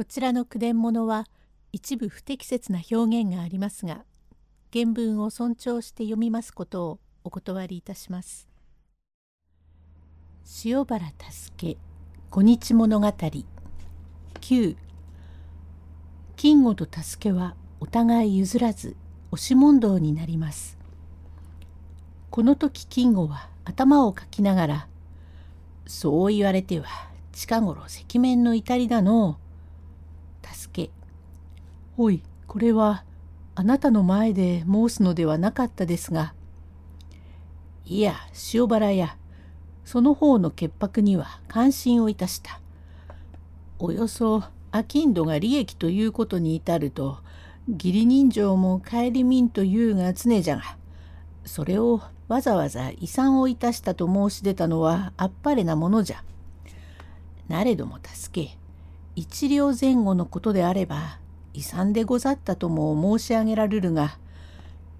こちらの句伝物は一部不適切な表現がありますが原文を尊重して読みますことをお断りいたします。塩原助小日物語9金吾と助はお互い譲らず押し問答になります。この時金吾は頭をかきながら「そう言われては近頃赤面の至りだの助け。おいこれはあなたの前で申すのではなかったですが。いや塩原やその方の潔白には感心をいたした。およそ商人が利益ということに至ると義理人情も帰り民というが常じゃがそれをわざわざ遺産をいたしたと申し出たのはあっぱれなものじゃ。なれども助け。一両前後のことであれば遺産でござったとも申し上げられるが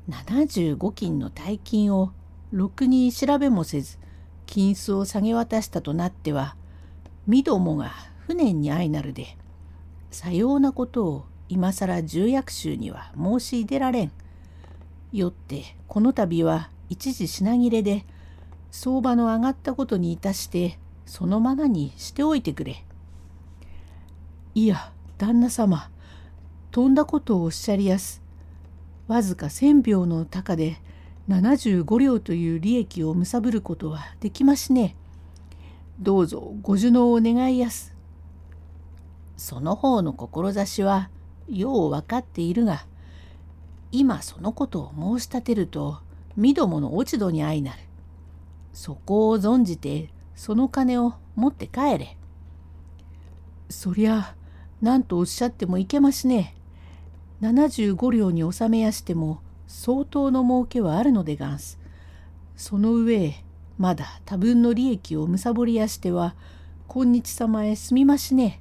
75金の大金をろくに調べもせず金子を下げ渡したとなっては身どもが不念に相なるでさようなことを今更重役衆には申し出られん。よってこの度は一時品切れで相場の上がったことにいたしてそのままにしておいてくれ。いや旦那様とんだことをおっしゃりやす。わずか千秒の高で75両という利益を貪ることはできましね。どうぞご受納を願いやす。その方の志はよう分かっているが今そのことを申し立てると身どもの落ち度に相なる。そこを存じてその金を持って帰れ。そりゃ何とおっしゃってもいけましね。75両に収めやしても相当の儲けはあるのでがんす。その上まだ多分の利益をむさぼりやしては今日様へすみましね。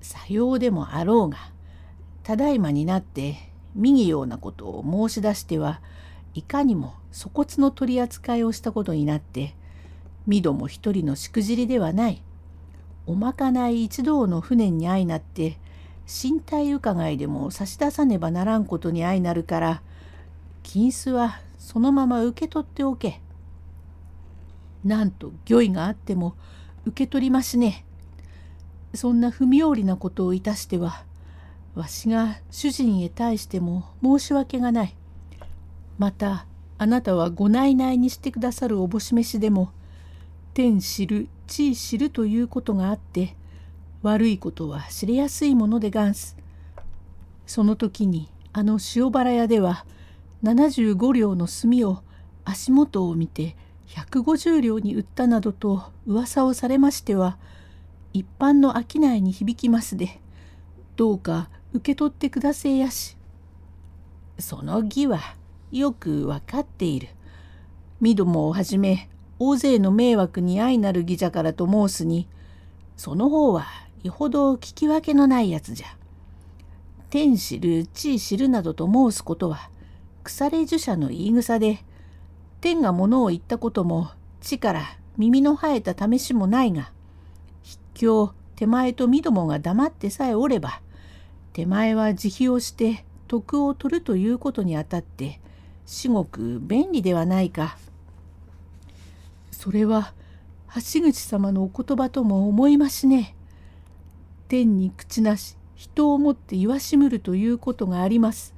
さようでもあろうがただいまになって右ようなことを申し出してはいかにも粗骨の取り扱いをしたことになって身ども一人のしくじりではないおまかない一同の船に相なって身体伺いでも差し出さねばならんことに相なるから金子はそのまま受け取っておけ。なんと御意があっても受け取りましね。そんな不妙理なことをいたしてはわしが主人へ対しても申し訳がない。またあなたはご内々にしてくださるおぼし飯でも天知る地知るということがあって悪いことは知れやすいものでがんす。その時にあの塩原屋では75両の炭を足元を見て150両に売ったなどと噂をされましては一般の商いに響きますでどうか受け取ってくだせやし。その義はよくわかっている。みどもをはじめ大勢の迷惑に相なる義じゃからと申すにその方はよほど聞き分けのないやつじゃ。天知る地知るなどと申すことは腐れ樹者の言い草で天が物を言ったことも地から耳の生えた試しもないが筆境手前とみどもが黙ってさえおれば手前は慈悲をして徳を取るということにあたって至極便利ではないか。それは橋口様のお言葉とも思いましね。天に口なし人をもって言わしむるということがあります。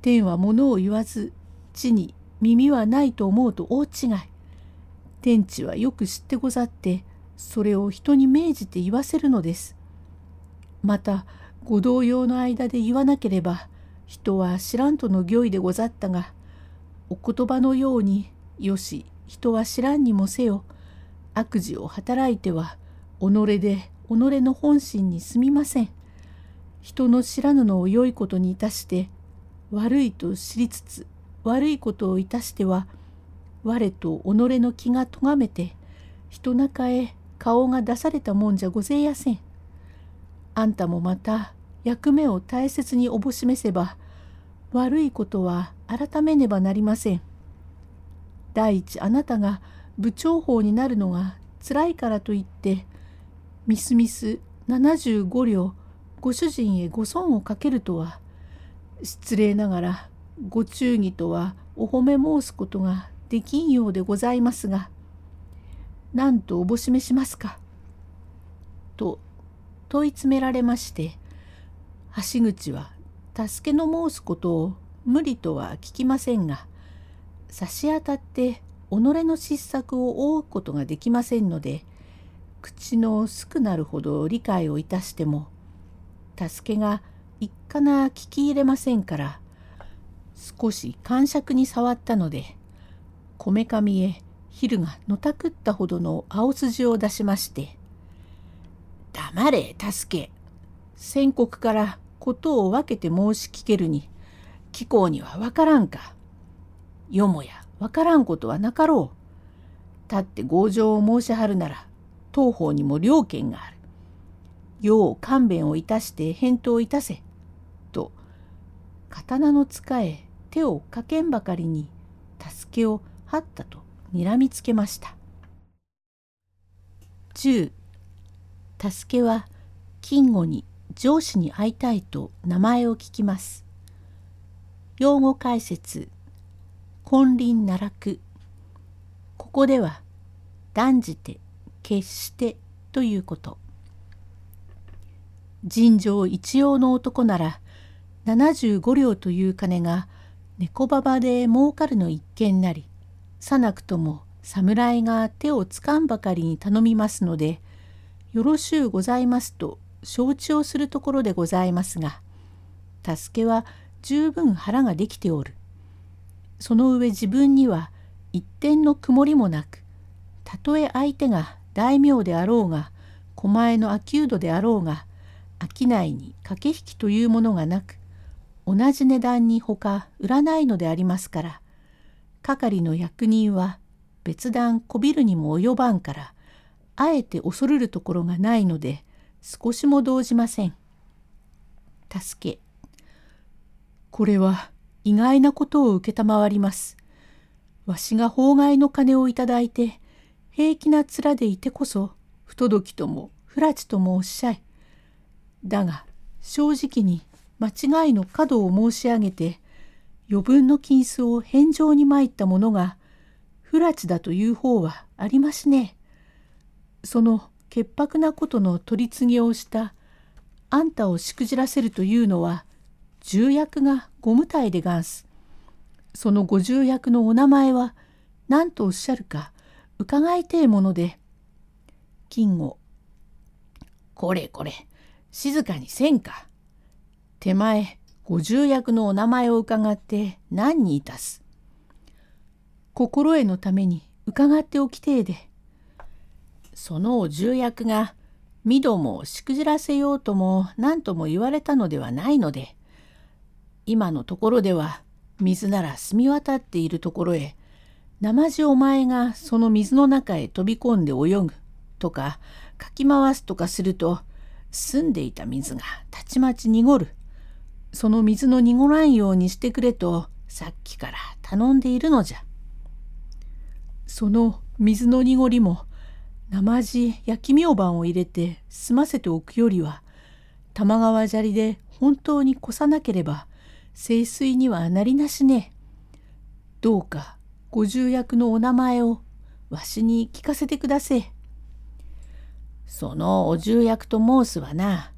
天は物を言わず地に耳はないと思うと大違い。天地はよく知ってござってそれを人に命じて言わせるのです。またご同様の間で言わなければ人は知らんとの御意でござったがお言葉のようによし人は知らんにもせよ悪事を働いては己で己の本心にすみません。人の知らぬのを良いことにいたして悪いと知りつつ悪いことをいたしては我と己の気がとがめて人中へ顔が出されたもんじゃごぜやせん。あんたもまた役目を大切におぼしめせば悪いことは改めねばなりません。第一あなたが部長法になるのがつらいからといってみすみす75両ご主人へご損をかけるとは失礼ながらご忠義とはお褒め申すことができんようでございますが何とおぼしめしますか」と問い詰められまして橋口は助けの申すことを無理とは聞きませんが差し当たって己の失策を覆うことができませんので口の少なるほど理解をいたしても助けが一かな聞き入れませんから少し感触に触ったのでこめかみへ昼がのたくったほどの青筋を出しまして「黙れ助け先国からことを分けて申し聞けるに貴公には分からんか。よもや分からんことはなかろう立って強情を申しはるなら当方にも両権があるよう勘弁をいたして返答いたせ」と刀の使え手をかけんばかりに助けをはったと睨みつけました。10助けは金吾に上司に会いたいと名前を聞きます。用語解説金輪奈落ここでは断じて決してということ。尋常一様の男なら75両という金が猫馬場で儲かるの一件なりさなくとも侍が手をつかんばかりに頼みますのでよろしゅうございますと承知をするところでございますが助けは十分腹ができておるその上自分には一点の曇りもなくたとえ相手が大名であろうが狛江の秋人であろうが商いに駆け引きというものがなく同じ値段にほか売らないのでありますから係の役人は別段こびるにも及ばんからあえて恐るるところがないので少しも動じません。助けこれは意外なことを承ります。わしが法外の金をいただいて平気な面でいてこそ不届きとも不埒ともおっしゃい。だが正直に間違いの角を申し上げて余分の金子を返上に参った者が不埒だという方はありますね。その潔白なことの取り次ぎをしたあんたをしくじらせるというのは重役がご無体でがんす。そのご重役のお名前は何とおっしゃるか伺いてえもので金吾これこれ静かにせんか手前ご重役のお名前を伺って何にいたす。心得のために伺っておきてえで。そのお重役が御戸もしくじらせようとも何とも言われたのではないので今のところでは水なら澄み渡っているところへ生地お前がその水の中へ飛び込んで泳ぐとかかき回すとかすると澄んでいた水がたちまち濁るその水の濁らんようにしてくれとさっきから頼んでいるのじゃ。その水の濁りも生地焼き明板を入れて済ませておくよりは玉川砂利で本当にこさなければ清水にはなりなしね。どうかご重役のお名前をわしに聞かせてくだせそのお重役と申すはな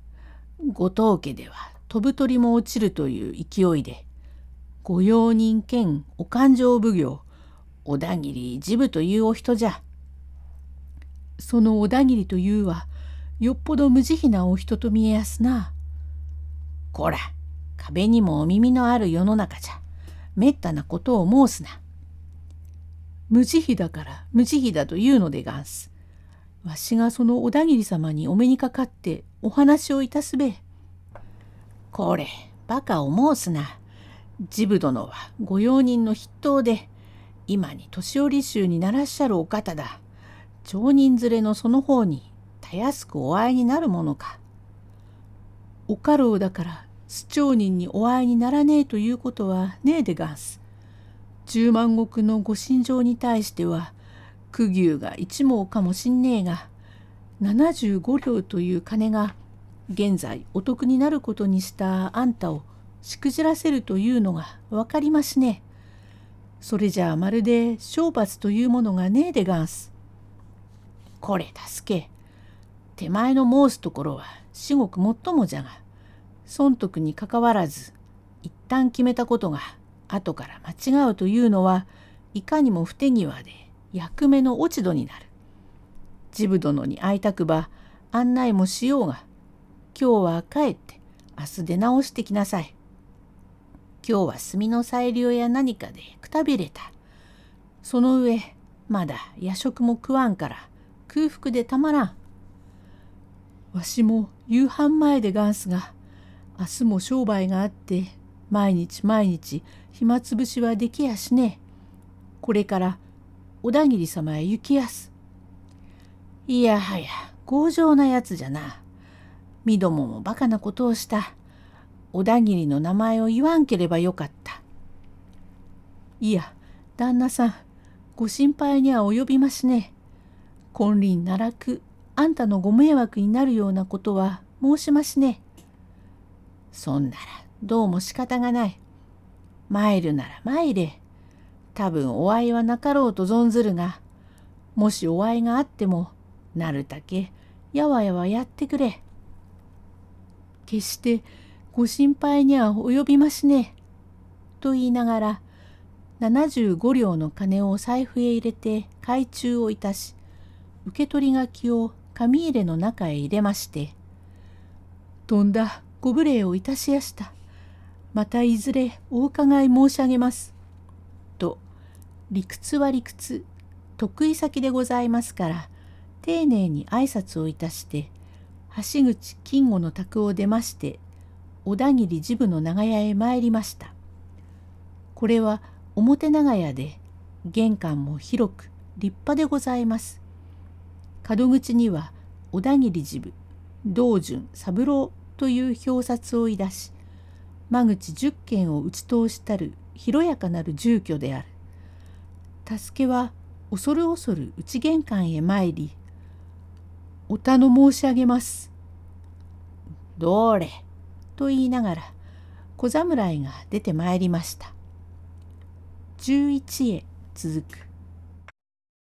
後藤家では飛ぶ鳥も落ちるという勢いで御用人兼お勘定奉行小田切治部というお人じゃ。その小田切というはよっぽど無慈悲なお人と見えやすな。こら壁にもお耳のある世の中じゃめったなことを申すな。無慈悲だから無慈悲だというのでがんす。わしがその小田切様にお目にかかってお話をいたすべ。これ、バカを申すな。治部殿は御用人の筆頭で、今に年寄り衆にならっしゃるお方だ。町人連れのその方にたやすくお会いになるものか。お家老だから市町人にお会いにならねえということはねえでがんす。十万石のご心情に対しては苦牛が一毛かもしんねえが75両という金が現在お得になることにしたあんたをしくじらせるというのが分かりますね。それじゃあまるで懲罰というものがねえでがんす。これ助け。手前の申すところは至極もっともじゃが、損得にかかわらず、一旦決めたことが後から間違うというのはいかにも不手際で役目の落ち度になる。治部殿に会いたくば案内もしようが、今日は帰って明日出直してきなさい。今日は炭の裁量や何かでくたびれた。その上、まだ夜食も食わんから空腹でたまらん。わしも夕飯前でがんすが、明日も商売があって、毎日毎日暇つぶしはできやしねこれから小田切様へ行きやす。いやはや、強情なやつじゃな。みどももバカなことをした。小田切の名前を言わんければよかった。いや、旦那さん、ご心配には及びますね。金輪奈落、あんたのご迷惑になるようなことは申しますね。そんなら、どうも仕方がない。参るなら参れ。多分お会いはなかろうと存ずるが、もしお会いがあっても、なるたけ、やわやわやってくれ。決してご心配には及びますね。と言いながら75両の金を財布へ入れて懐中をいたし受け取り書を紙入れの中へ入れまして「とんだご無礼をいたしやした。またいずれお伺い申し上げます」と理屈は理屈得意先でございますから丁寧に挨拶をいたして橋口金吾の宅を出まして小田切治部の長屋へ参りました。これは表長屋で玄関も広く立派でございます。門口には小田切治部道順三郎という表札をいだし間口十軒を打ち通したる広やかなる住居である。助けは恐る恐る内玄関へ参り「お頼申し上げます」「どれ」と言いながら小侍が出てまいりました。11へ続く